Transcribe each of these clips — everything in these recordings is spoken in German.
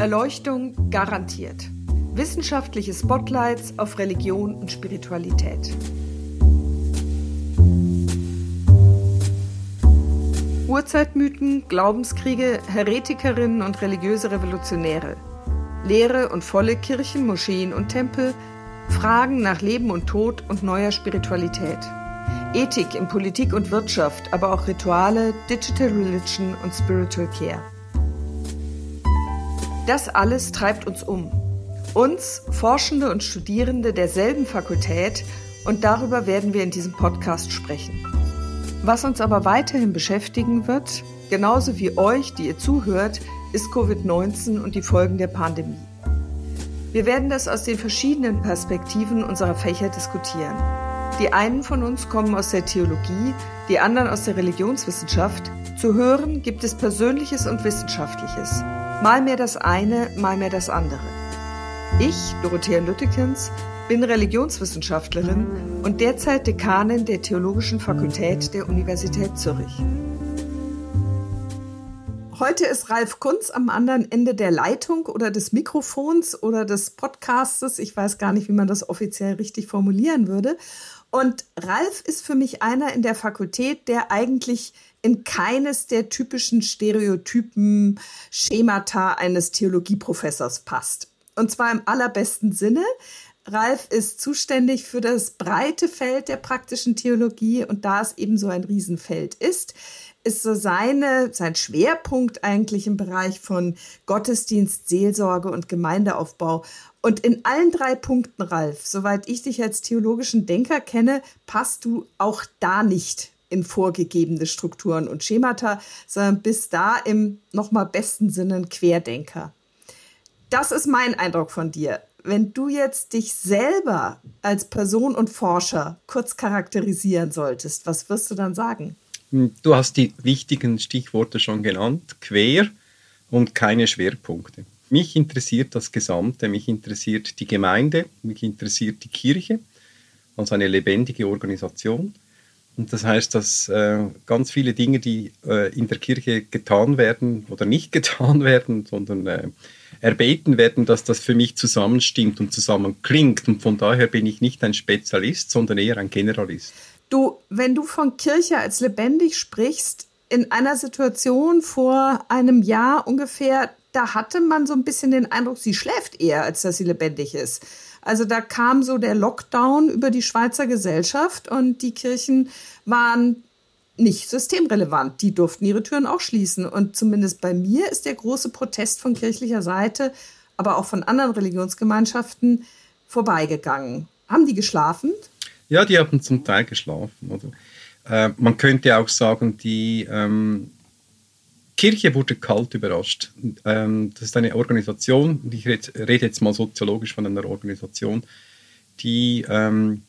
Erleuchtung garantiert. Wissenschaftliche Spotlights auf Religion und Spiritualität. Urzeitmythen, Glaubenskriege, Heretikerinnen und religiöse Revolutionäre. Leere und volle Kirchen, Moscheen und Tempel, Fragen nach Leben und Tod und neuer Spiritualität. Ethik in Politik und Wirtschaft, aber auch Rituale, Digital Religion und Spiritual Care. Das alles treibt uns um. Uns, Forschende und Studierende derselben Fakultät, und darüber werden wir in diesem Podcast sprechen. Was uns aber weiterhin beschäftigen wird, genauso wie euch, die ihr zuhört, ist Covid-19 und die Folgen der Pandemie. Wir werden das aus den verschiedenen Perspektiven unserer Fächer diskutieren. Die einen von uns kommen aus der Theologie, die anderen aus der Religionswissenschaft. Zu hören gibt es Persönliches und Wissenschaftliches. Mal mehr das eine, mal mehr das andere. Ich, Dorothea Lüttekens, bin Religionswissenschaftlerin und derzeit Dekanin der Theologischen Fakultät der Universität Zürich. Heute ist Ralf Kunz am anderen Ende der Leitung oder des Mikrofons oder des Podcastes. Ich weiß gar nicht, wie man das offiziell richtig formulieren würde. Und Ralf ist für mich einer in der Fakultät, der eigentlich in keines der typischen Stereotypen, Schemata eines Theologieprofessors passt. Und zwar im allerbesten Sinne. Ralf ist zuständig für das breite Feld der praktischen Theologie und da es eben so ein Riesenfeld ist, ist so seine, sein Schwerpunkt eigentlich im Bereich von Gottesdienst, Seelsorge und Gemeindeaufbau. Und in allen drei Punkten, Ralf, soweit ich dich als theologischen Denker kenne, passt du auch da nicht in vorgegebene Strukturen und Schemata, sondern bist da im nochmal besten Sinne ein Querdenker. Das ist mein Eindruck von dir wenn du jetzt dich selber als Person und Forscher kurz charakterisieren solltest, was wirst du dann sagen? Hm, du hast die wichtigen Stichworte schon genannt, quer und keine Schwerpunkte. Mich interessiert das Gesamte, mich interessiert die Gemeinde, mich interessiert die Kirche als eine lebendige Organisation. Und das heißt, dass äh, ganz viele Dinge, die äh, in der Kirche getan werden oder nicht getan werden, sondern äh, erbeten werden, dass das für mich zusammenstimmt und zusammenklingt. Und von daher bin ich nicht ein Spezialist, sondern eher ein Generalist. Du, wenn du von Kirche als lebendig sprichst, in einer Situation vor einem Jahr ungefähr, da hatte man so ein bisschen den Eindruck, sie schläft eher, als dass sie lebendig ist. Also da kam so der Lockdown über die Schweizer Gesellschaft und die Kirchen waren nicht systemrelevant. Die durften ihre Türen auch schließen. Und zumindest bei mir ist der große Protest von kirchlicher Seite, aber auch von anderen Religionsgemeinschaften vorbeigegangen. Haben die geschlafen? Ja, die haben zum Teil geschlafen. Oder? Äh, man könnte auch sagen, die ähm, Kirche wurde kalt überrascht. Ähm, das ist eine Organisation, ich rede jetzt mal soziologisch von einer Organisation, die ähm,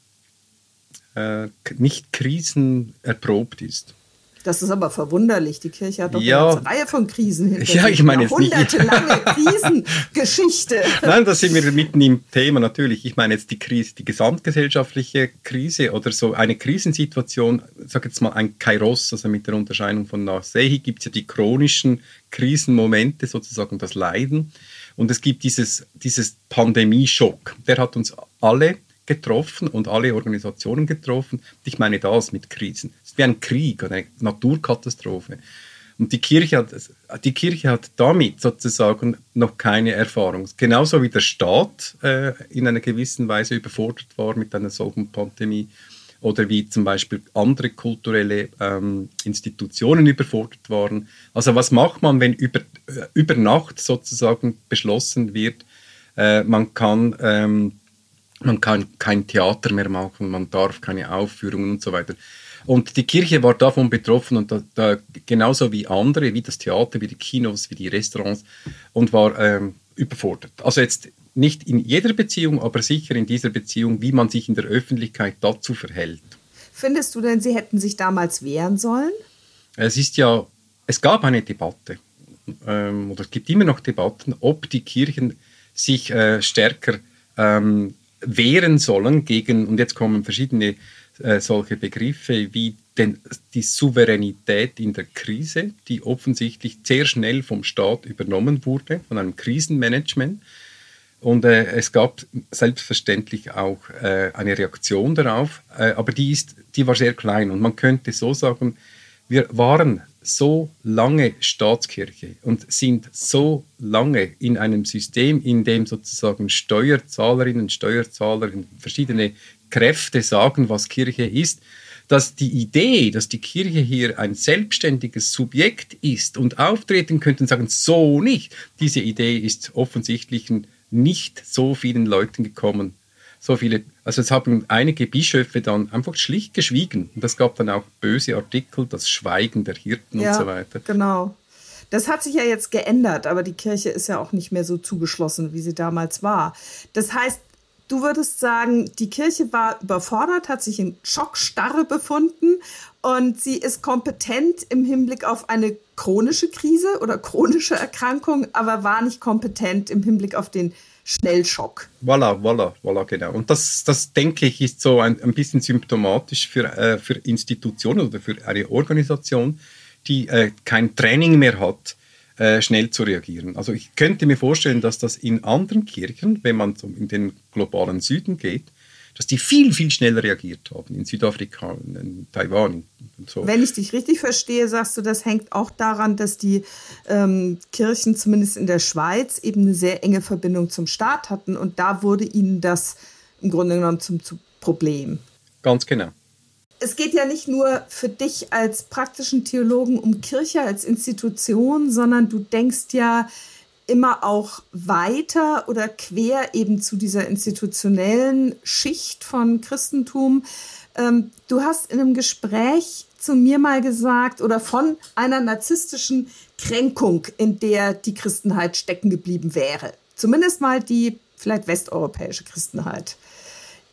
äh, nicht krisenerprobt ist. Das ist aber verwunderlich. Die Kirche hat doch ja, eine Reihe von Krisen hinter Ja, ich meine jetzt nicht. Jahrhundertelange Krisengeschichte. Nein, da sind wir mitten im Thema natürlich. Ich meine jetzt die Krise, die gesamtgesellschaftliche Krise oder so eine Krisensituation, ich sage jetzt mal ein Kairos, also mit der Unterscheidung von Nasehi gibt es ja die chronischen Krisenmomente, sozusagen das Leiden. Und es gibt dieses, dieses Pandemieschock. Der hat uns alle getroffen und alle Organisationen getroffen. Ich meine das mit Krisen. Es ist wie ein Krieg oder eine Naturkatastrophe. Und die Kirche, hat, die Kirche hat damit sozusagen noch keine Erfahrung. Genauso wie der Staat äh, in einer gewissen Weise überfordert war mit einer solchen Pandemie oder wie zum Beispiel andere kulturelle ähm, Institutionen überfordert waren. Also was macht man, wenn über, äh, über Nacht sozusagen beschlossen wird, äh, man kann ähm, man kann kein Theater mehr machen, man darf keine Aufführungen und so weiter. Und die Kirche war davon betroffen und da, da, genauso wie andere, wie das Theater, wie die Kinos, wie die Restaurants und war ähm, überfordert. Also jetzt nicht in jeder Beziehung, aber sicher in dieser Beziehung, wie man sich in der Öffentlichkeit dazu verhält. Findest du denn, sie hätten sich damals wehren sollen? Es ist ja, es gab eine Debatte ähm, oder es gibt immer noch Debatten, ob die Kirchen sich äh, stärker ähm, wehren sollen gegen, und jetzt kommen verschiedene äh, solche Begriffe wie den, die Souveränität in der Krise, die offensichtlich sehr schnell vom Staat übernommen wurde, von einem Krisenmanagement. Und äh, es gab selbstverständlich auch äh, eine Reaktion darauf, äh, aber die, ist, die war sehr klein. Und man könnte so sagen, wir waren so lange Staatskirche und sind so lange in einem System, in dem sozusagen Steuerzahlerinnen, Steuerzahler, verschiedene Kräfte sagen, was Kirche ist, dass die Idee, dass die Kirche hier ein selbstständiges Subjekt ist und auftreten könnte und sagen, so nicht, diese Idee ist offensichtlich nicht so vielen Leuten gekommen. So viele, also es haben einige Bischöfe dann einfach schlicht geschwiegen. Und es gab dann auch böse Artikel, das Schweigen der Hirten ja, und so weiter. Genau. Das hat sich ja jetzt geändert, aber die Kirche ist ja auch nicht mehr so zugeschlossen, wie sie damals war. Das heißt, Du würdest sagen, die Kirche war überfordert, hat sich in Schockstarre befunden und sie ist kompetent im Hinblick auf eine chronische Krise oder chronische Erkrankung, aber war nicht kompetent im Hinblick auf den Schnellschock. Voilà, voilà, voilà, genau. Und das, das denke ich, ist so ein, ein bisschen symptomatisch für, äh, für Institutionen oder für eine Organisation, die äh, kein Training mehr hat äh, schnell zu reagieren. Also ich könnte mir vorstellen, dass das in anderen Kirchen, wenn man so in den globalen Süden geht, dass die viel, viel schneller reagiert haben, in Südafrika, in Taiwan und so. Wenn ich dich richtig verstehe, sagst du, das hängt auch daran, dass die ähm, Kirchen zumindest in der Schweiz eben eine sehr enge Verbindung zum Staat hatten und da wurde ihnen das im Grunde genommen zum, zum Problem. Ganz genau es geht ja nicht nur für dich als praktischen Theologen um Kirche als Institution, sondern du denkst ja immer auch weiter oder quer eben zu dieser institutionellen Schicht von Christentum. Ähm, du hast in einem Gespräch zu mir mal gesagt oder von einer narzisstischen Kränkung, in der die Christenheit stecken geblieben wäre. Zumindest mal die vielleicht westeuropäische Christenheit.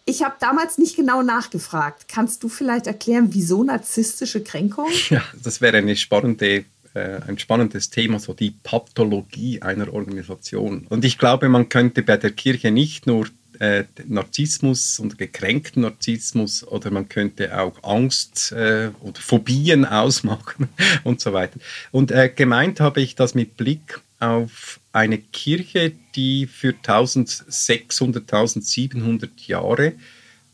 Ich habe damals nicht genau nachgefragt. Kannst du vielleicht erklären, wieso narzisstische Kränkung? Ja, das wäre eine spannende äh, ein spannendes Thema, so die Pathologie einer Organisation. Und ich glaube, man könnte bei der Kirche nicht nur äh, Narzissmus und gekränkten Narzissmus oder man könnte auch Angst äh, oder Phobien ausmachen und so weiter. Und äh, gemeint habe ich das mit Blick auf eine Kirche, die für 1600, 1700 Jahre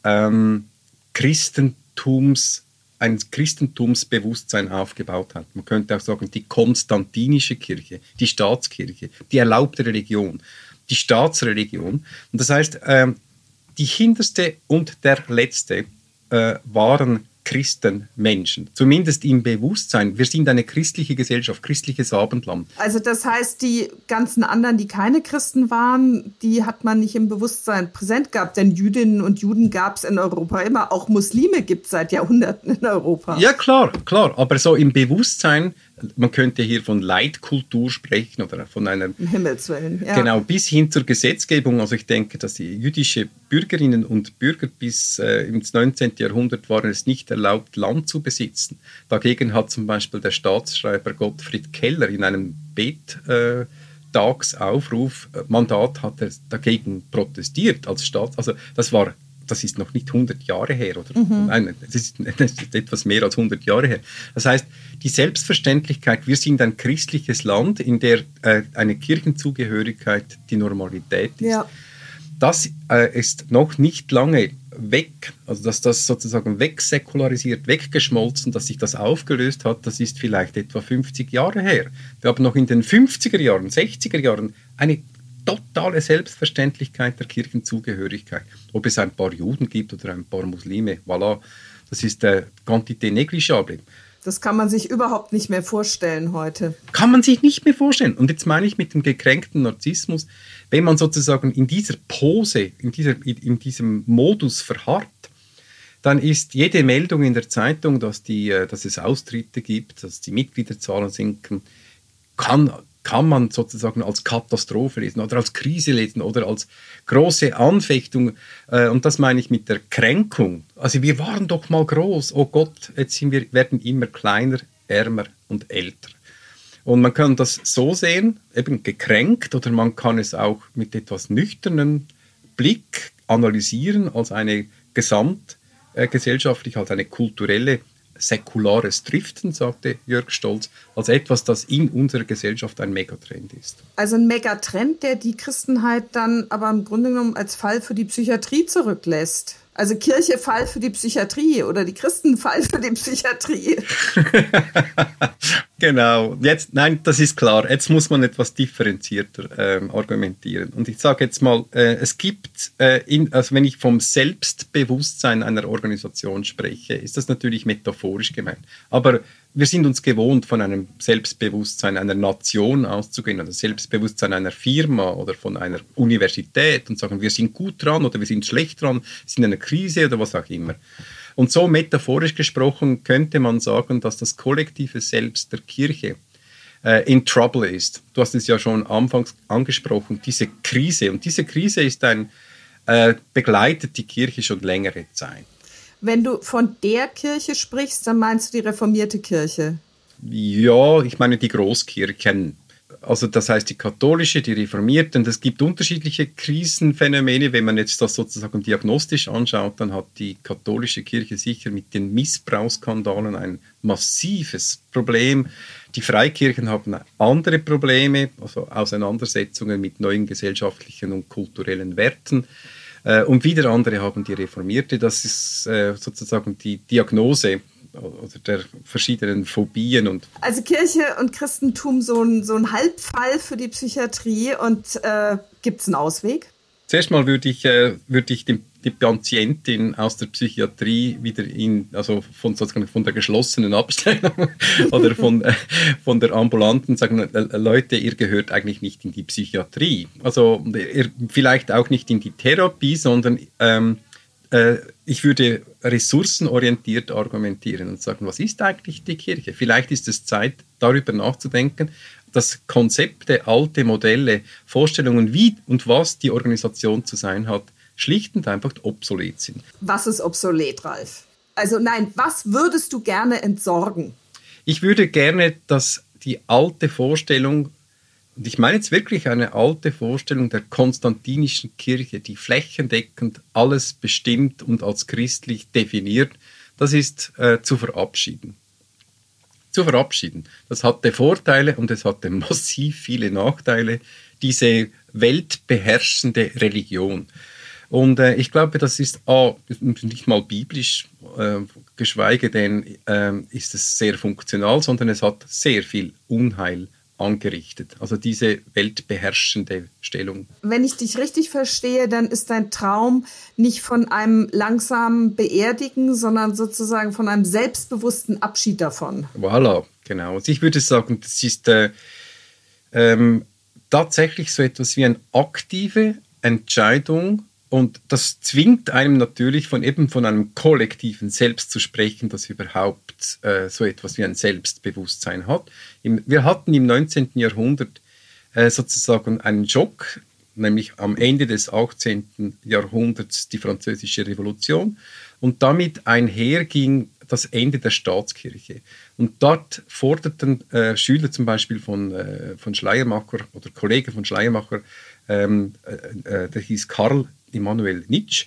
ähm, Christentums, ein Christentumsbewusstsein aufgebaut hat. Man könnte auch sagen, die konstantinische Kirche, die Staatskirche, die erlaubte Religion, die Staatsreligion. Und das heißt, ähm, die hinterste und der letzte äh, waren Christenmenschen, zumindest im Bewusstsein. Wir sind eine christliche Gesellschaft, christliches Abendland. Also das heißt, die ganzen anderen, die keine Christen waren, die hat man nicht im Bewusstsein präsent gehabt, denn Jüdinnen und Juden gab es in Europa immer, auch Muslime gibt es seit Jahrhunderten in Europa. Ja, klar, klar, aber so im Bewusstsein man könnte hier von Leitkultur sprechen oder von einer Himmelswillen. Ja. Genau, bis hin zur Gesetzgebung. Also ich denke, dass die jüdische Bürgerinnen und Bürger bis äh, ins 19. Jahrhundert waren es nicht erlaubt, Land zu besitzen. Dagegen hat zum Beispiel der Staatsschreiber Gottfried Keller in einem Bet äh, Tagsaufruf äh, Mandat hat er dagegen protestiert als Staat. Also das war das ist noch nicht 100 Jahre her, oder? Mhm. Nein, das ist, ist, etwas mehr als 100 Jahre her. Das heißt, die Selbstverständlichkeit, wir sind ein christliches Land, in der äh, eine Kirchenzugehörigkeit die Normalität ist. Ja. Das äh, ist noch nicht lange weg, also dass das sozusagen wegsäkularisiert, weggeschmolzen, dass sich das aufgelöst hat, das ist vielleicht etwa 50 Jahre her. Wir haben noch in den 50er Jahren, 60er Jahren eine totale Selbstverständlichkeit der Kirchenzugehörigkeit. Ob es ein paar Juden gibt oder ein paar Muslime, voilà, das ist der Quantité négligeable. Das kann man sich überhaupt nicht mehr vorstellen heute. Kann man sich nicht mehr vorstellen. Und jetzt meine ich mit dem gekränkten Narzissmus, wenn man sozusagen in dieser Pose, in, dieser, in diesem Modus verharrt, dann ist jede Meldung in der Zeitung, dass, die, äh, dass es Austritte gibt, dass die Mitgliederzahlen sinken, kann kann man sozusagen als Katastrophe lesen oder als Krise lesen oder als große Anfechtung. Äh, und das meine ich mit der Kränkung. Also wir waren doch mal groß. Oh Gott, jetzt sind wir, werden immer kleiner, ärmer und älter. Und man kann das so sehen, eben gekränkt, oder man kann es auch mit etwas nüchternen Blick analysieren als eine Gesamt äh, als eine kulturelle säkulares Driften, sagte Jörg Stolz, als etwas, das in unserer Gesellschaft ein Megatrend ist. Also ein Megatrend, der die Christenheit dann aber im Grunde genommen als Fall für die Psychiatrie zurücklässt. Also Kirche Fall für die Psychiatrie oder die Christen Fall für die Psychiatrie. genau. Jetzt, nein, das ist klar. Jetzt muss man etwas differenzierter ähm, argumentieren. Und ich sage jetzt mal, äh, es gibt, äh, in, also wenn ich vom Selbstbewusstsein einer Organisation spreche, ist das natürlich metaphorisch gemeint. Aber wir sind uns gewohnt, von einem Selbstbewusstsein einer Nation auszugehen, oder Selbstbewusstsein einer Firma oder von einer Universität und sagen, wir sind gut dran oder wir sind schlecht dran, sind in einer Krise oder was auch immer. Und so metaphorisch gesprochen könnte man sagen, dass das kollektive Selbst der Kirche äh, in Trouble ist. Du hast es ja schon anfangs angesprochen, diese Krise. Und diese Krise ist ein, äh, begleitet die Kirche schon längere Zeit. Wenn du von der Kirche sprichst, dann meinst du die reformierte Kirche? Ja, ich meine die Großkirchen. Also das heißt die katholische, die reformierte. Und es gibt unterschiedliche Krisenphänomene. Wenn man jetzt das sozusagen diagnostisch anschaut, dann hat die katholische Kirche sicher mit den Missbrauchsskandalen ein massives Problem. Die Freikirchen haben andere Probleme, also Auseinandersetzungen mit neuen gesellschaftlichen und kulturellen Werten. Äh, und wieder andere haben die Reformierte. Das ist äh, sozusagen die Diagnose oder der verschiedenen Phobien und also Kirche und Christentum so ein, so ein Halbfall für die Psychiatrie und äh, gibt es einen Ausweg? Zuerst mal würde ich, äh, würde ich den die Patientin aus der Psychiatrie wieder in, also von, sozusagen von der geschlossenen Abstellung oder von, von der ambulanten, sagen Leute, ihr gehört eigentlich nicht in die Psychiatrie. Also ihr, vielleicht auch nicht in die Therapie, sondern ähm, äh, ich würde ressourcenorientiert argumentieren und sagen, was ist eigentlich die Kirche? Vielleicht ist es Zeit, darüber nachzudenken, dass Konzepte, alte Modelle, Vorstellungen, wie und was die Organisation zu sein hat, schlicht und einfach obsolet sind. Was ist obsolet, Ralf? Also nein, was würdest du gerne entsorgen? Ich würde gerne, dass die alte Vorstellung, und ich meine jetzt wirklich eine alte Vorstellung der konstantinischen Kirche, die flächendeckend alles bestimmt und als christlich definiert, das ist äh, zu verabschieden. Zu verabschieden. Das hatte Vorteile und es hatte massiv viele Nachteile, diese weltbeherrschende Religion. Und äh, ich glaube, das ist A, nicht mal biblisch, äh, geschweige denn äh, ist es sehr funktional, sondern es hat sehr viel Unheil angerichtet. Also diese weltbeherrschende Stellung. Wenn ich dich richtig verstehe, dann ist dein Traum nicht von einem langsamen Beerdigen, sondern sozusagen von einem selbstbewussten Abschied davon. Voilà, genau. Also ich würde sagen, das ist äh, ähm, tatsächlich so etwas wie eine aktive Entscheidung und das zwingt einem natürlich von eben von einem kollektiven Selbst zu sprechen, das überhaupt äh, so etwas wie ein Selbstbewusstsein hat. Im, wir hatten im 19. Jahrhundert äh, sozusagen einen Schock, nämlich am Ende des 18. Jahrhunderts die Französische Revolution und damit einherging das Ende der Staatskirche. Und dort forderten äh, Schüler zum Beispiel von, äh, von Schleiermacher oder Kollegen von Schleiermacher, ähm, äh, äh der hieß Karl Immanuel Nietzsche.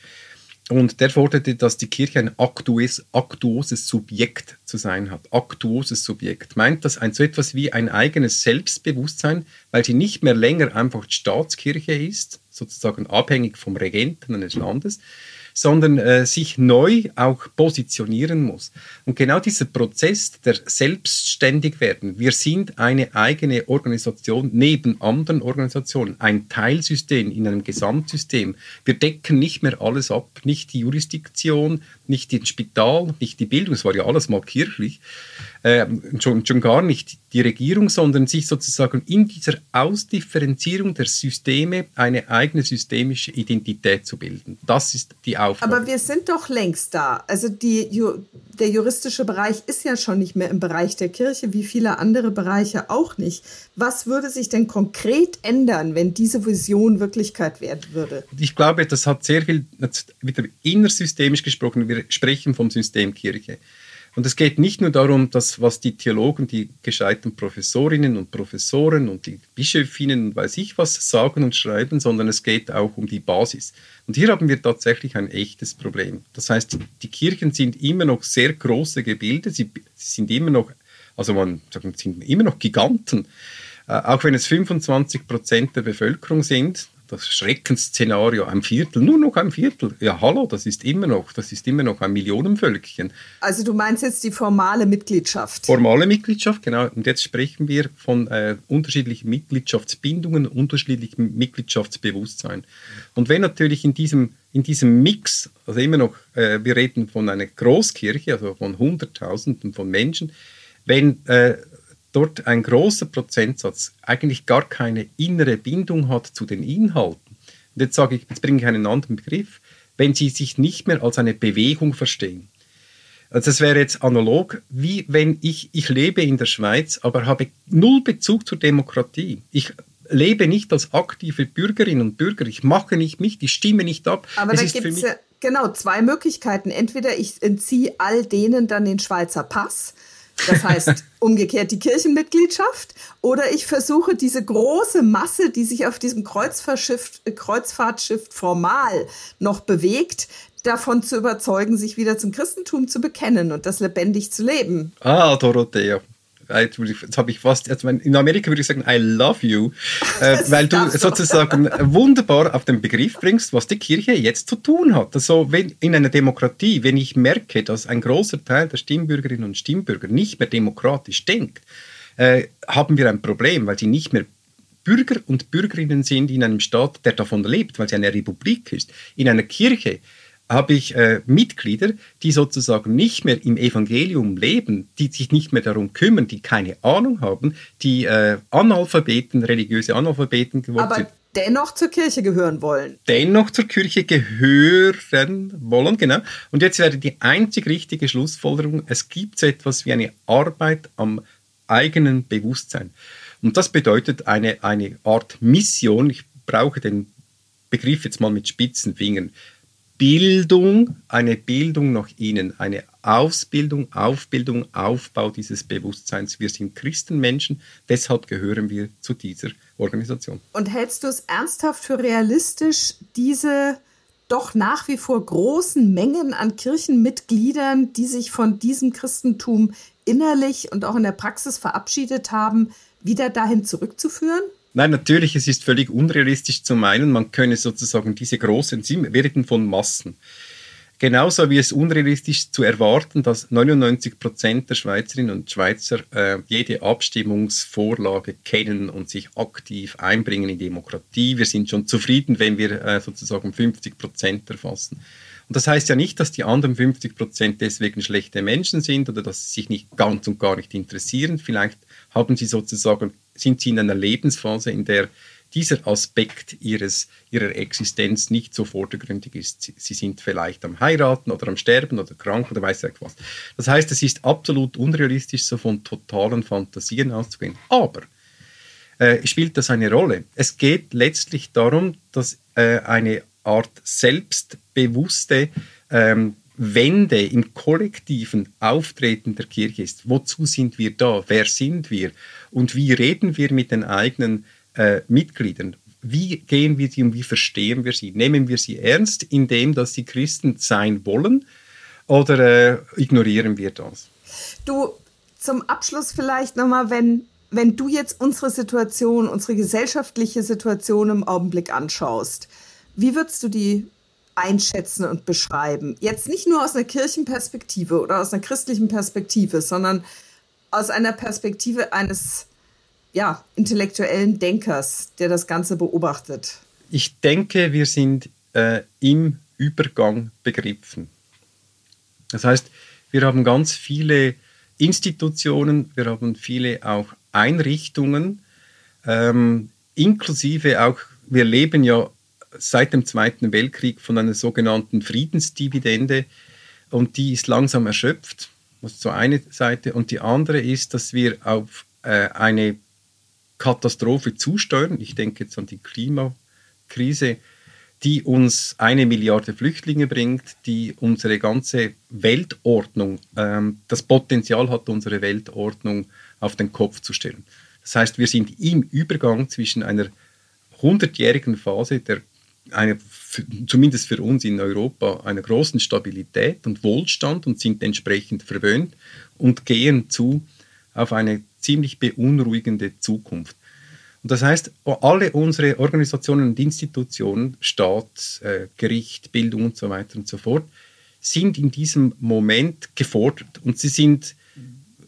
Und der forderte, dass die Kirche ein aktuelles, aktuoses Subjekt zu sein hat. Aktuoses Subjekt. Meint das ein, so etwas wie ein eigenes Selbstbewusstsein, weil sie nicht mehr länger einfach Staatskirche ist, sozusagen abhängig vom Regenten eines Landes, sondern äh, sich neu auch positionieren muss. Und genau dieser Prozess der Selbstständigwerden, wir sind eine eigene Organisation neben anderen Organisationen, ein Teilsystem in einem Gesamtsystem. Wir decken nicht mehr alles ab, nicht die Jurisdiktion, nicht das Spital, nicht die Bildung, es war ja alles mal kirchlich, äh, schon, schon gar nicht die Regierung, sondern sich sozusagen in dieser Ausdifferenzierung der Systeme eine eigene systemische Identität zu bilden. Das ist die Aufgabe. Aber wir sind doch längst da. Also die, der juristische Bereich ist ja schon nicht mehr im Bereich der Kirche, wie viele andere Bereiche auch nicht. Was würde sich denn konkret ändern, wenn diese Vision Wirklichkeit werden würde? Ich glaube, das hat sehr viel, wieder innersystemisch gesprochen, wir sprechen vom System Kirche. Und es geht nicht nur darum, dass was die Theologen, die gescheiten Professorinnen und Professoren und die Bischöfinnen und weiß ich was sagen und schreiben, sondern es geht auch um die Basis. Und hier haben wir tatsächlich ein echtes Problem. Das heißt, die Kirchen sind immer noch sehr große Gebilde, sie sind immer noch, also man sagt, sind immer noch Giganten. Äh, auch wenn es 25 Prozent der Bevölkerung sind, das Schreckensszenario, ein Viertel, nur noch ein Viertel. Ja, hallo, das ist immer noch, das ist immer noch ein Millionenvölkchen. Also du meinst jetzt die formale Mitgliedschaft? Formale Mitgliedschaft, genau. Und jetzt sprechen wir von äh, unterschiedlichen Mitgliedschaftsbindungen, unterschiedlichem Mitgliedschaftsbewusstsein. Und wenn natürlich in diesem, in diesem Mix, also immer noch, äh, wir reden von einer Großkirche, also von Hunderttausenden von Menschen, wenn äh, dort ein großer Prozentsatz eigentlich gar keine innere Bindung hat zu den Inhalten. Und jetzt sage ich, jetzt bringe ich einen anderen Begriff, wenn sie sich nicht mehr als eine Bewegung verstehen. Also das wäre jetzt analog, wie wenn ich, ich lebe in der Schweiz, aber habe null Bezug zur Demokratie. Ich lebe nicht als aktive Bürgerin und Bürger. Ich mache nicht mich, ich stimme nicht ab. Aber es da gibt es genau zwei Möglichkeiten. Entweder ich entziehe all denen dann den Schweizer Pass das heißt umgekehrt die Kirchenmitgliedschaft. Oder ich versuche diese große Masse, die sich auf diesem Kreuzfahrtschiff, formal noch bewegt, davon zu überzeugen, sich wieder zum Christentum zu bekennen und das lebendig zu leben. Ah, Dorothea. Jetzt habe ich fast, also in Amerika würde ich sagen, I love you, äh, weil du sozusagen wunderbar auf den Begriff bringst, was die Kirche jetzt zu tun hat. Also wenn, in einer Demokratie, wenn ich merke, dass ein großer Teil der Stimmbürgerinnen und Stimmbürger nicht mehr demokratisch denkt, äh, haben wir ein Problem, weil sie nicht mehr Bürger und Bürgerinnen sind in einem Staat, der davon lebt, weil sie eine Republik ist. In einer Kirche habe ich äh, Mitglieder, die sozusagen nicht mehr im Evangelium leben, die sich nicht mehr darum kümmern, die keine Ahnung haben, die äh, Analphabeten, religiöse Analphabeten geworden Aber sind. Dennoch zur Kirche gehören wollen. Dennoch zur Kirche gehören wollen, genau. Und jetzt wäre die einzig richtige Schlussfolgerung, es gibt so etwas wie eine Arbeit am eigenen Bewusstsein. Und das bedeutet eine, eine Art Mission. Ich brauche den Begriff jetzt mal mit spitzen Fingern. Bildung, eine Bildung nach innen, eine Ausbildung, Aufbildung, Aufbau dieses Bewusstseins. Wir sind Christenmenschen, deshalb gehören wir zu dieser Organisation. Und hältst du es ernsthaft für realistisch, diese doch nach wie vor großen Mengen an Kirchenmitgliedern, die sich von diesem Christentum innerlich und auch in der Praxis verabschiedet haben, wieder dahin zurückzuführen? Nein, natürlich, es ist völlig unrealistisch zu meinen, man könne sozusagen diese großen, Sie reden von Massen. Genauso wie es unrealistisch zu erwarten, dass 99 Prozent der Schweizerinnen und Schweizer äh, jede Abstimmungsvorlage kennen und sich aktiv einbringen in Demokratie. Wir sind schon zufrieden, wenn wir äh, sozusagen 50 Prozent erfassen. Und das heißt ja nicht, dass die anderen 50 Prozent deswegen schlechte Menschen sind oder dass sie sich nicht ganz und gar nicht interessieren. Vielleicht haben sie sozusagen sind sie in einer Lebensphase, in der dieser Aspekt ihres, ihrer Existenz nicht so vordergründig ist. Sie sind vielleicht am Heiraten oder am Sterben oder krank oder weiß ich was. Das heißt, es ist absolut unrealistisch, so von totalen Fantasien auszugehen. Aber äh, spielt das eine Rolle? Es geht letztlich darum, dass äh, eine Art selbstbewusste ähm, Wende im kollektiven Auftreten der Kirche ist. Wozu sind wir da? Wer sind wir? Und wie reden wir mit den eigenen äh, Mitgliedern? Wie gehen wir sie und wie verstehen wir sie? Nehmen wir sie ernst, indem dass sie Christen sein wollen oder äh, ignorieren wir das? Du, zum Abschluss vielleicht nochmal, wenn, wenn du jetzt unsere Situation, unsere gesellschaftliche Situation im Augenblick anschaust, wie würdest du die einschätzen und beschreiben? Jetzt nicht nur aus einer Kirchenperspektive oder aus einer christlichen Perspektive, sondern aus einer Perspektive eines ja, intellektuellen Denkers, der das Ganze beobachtet. Ich denke, wir sind äh, im Übergang begriffen. Das heißt, wir haben ganz viele Institutionen, wir haben viele auch Einrichtungen, ähm, inklusive auch, wir leben ja seit dem Zweiten Weltkrieg von einer sogenannten Friedensdividende und die ist langsam erschöpft. Das ist so eine Seite. Und die andere ist, dass wir auf äh, eine Katastrophe zusteuern. Ich denke jetzt an die Klimakrise, die uns eine Milliarde Flüchtlinge bringt, die unsere ganze Weltordnung, ähm, das Potenzial hat, unsere Weltordnung auf den Kopf zu stellen. Das heißt, wir sind im Übergang zwischen einer hundertjährigen Phase der eine, zumindest für uns in Europa, einer großen Stabilität und Wohlstand und sind entsprechend verwöhnt und gehen zu auf eine ziemlich beunruhigende Zukunft. Und das heißt, alle unsere Organisationen und Institutionen, Staat, äh, Gericht, Bildung und so weiter und so fort, sind in diesem Moment gefordert und sie sind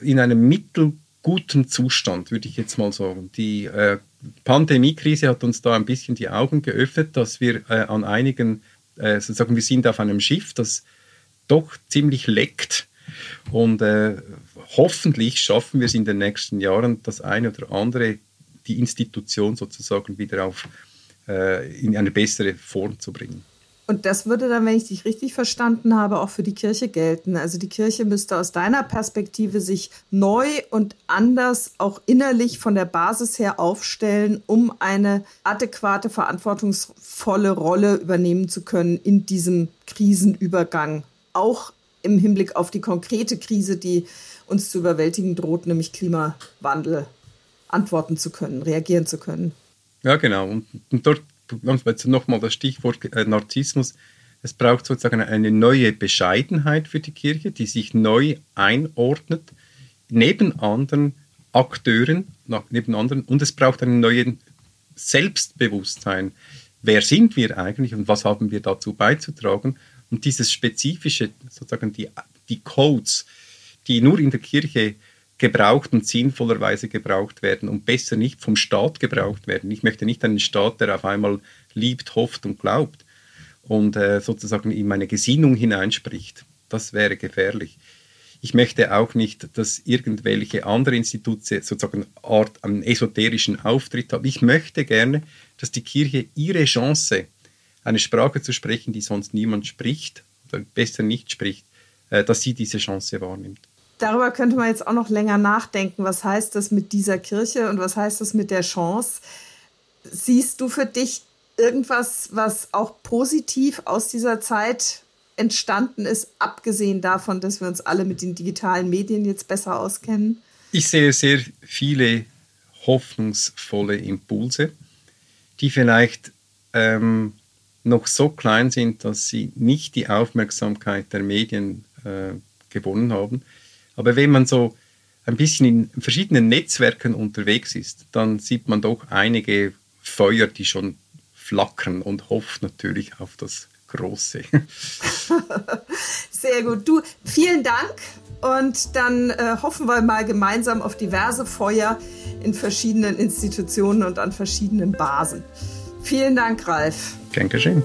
in einem mittelguten Zustand, würde ich jetzt mal sagen. Die äh, Pandemiekrise hat uns da ein bisschen die Augen geöffnet, dass wir äh, an einigen, äh, sozusagen, wir sind auf einem Schiff, das doch ziemlich leckt. Und äh, hoffentlich schaffen wir es in den nächsten Jahren, das eine oder andere, die Institution sozusagen wieder auf, äh, in eine bessere Form zu bringen. Und das würde dann, wenn ich dich richtig verstanden habe, auch für die Kirche gelten. Also die Kirche müsste aus deiner Perspektive sich neu und anders auch innerlich von der Basis her aufstellen, um eine adäquate, verantwortungsvolle Rolle übernehmen zu können in diesem Krisenübergang. Auch im Hinblick auf die konkrete Krise, die uns zu überwältigen droht, nämlich Klimawandel, antworten zu können, reagieren zu können. Ja, genau. Und, dort nochmal das Stichwort äh, Narzissmus. Es braucht sozusagen eine neue Bescheidenheit für die Kirche, die sich neu einordnet, neben anderen Akteuren, neben anderen, und es braucht einen neuen Selbstbewusstsein. Wer sind wir eigentlich und was haben wir dazu beizutragen? Und dieses spezifische, sozusagen die, die Codes, die nur in der Kirche gebraucht und sinnvollerweise gebraucht werden und besser nicht vom Staat gebraucht werden. Ich möchte nicht einen Staat, der auf einmal liebt, hofft und glaubt und äh, sozusagen in meine Gesinnung hineinspricht. Das wäre gefährlich. Ich möchte auch nicht, dass irgendwelche andere Institute sozusagen Art einen esoterischen Auftritt haben. Ich möchte gerne, dass die Kirche ihre Chance, eine Sprache zu sprechen, die sonst niemand spricht oder besser nicht spricht, äh, dass sie diese Chance wahrnimmt darüber könnte man jetzt auch noch länger nachdenken. Was heißt das mit dieser Kirche und was heißt das mit der Chance? Siehst du für dich irgendwas, was auch positiv aus dieser Zeit entstanden ist, abgesehen davon, dass wir uns alle mit den digitalen Medien jetzt besser auskennen? Ich sehe sehr viele hoffnungsvolle Impulse, die vielleicht ähm, noch so klein sind, dass sie nicht die Aufmerksamkeit der Medien äh, gewonnen haben. Aber wenn man so ein bisschen in verschiedenen Netzwerken unterwegs ist, dann sieht man doch einige Feuer, die schon flackern und hofft natürlich auf das Große. Sehr gut. Du, vielen Dank. Und dann äh, hoffen wir mal gemeinsam auf diverse Feuer in verschiedenen Institutionen und an verschiedenen Basen. Vielen Dank, Ralf. Gern geschehen.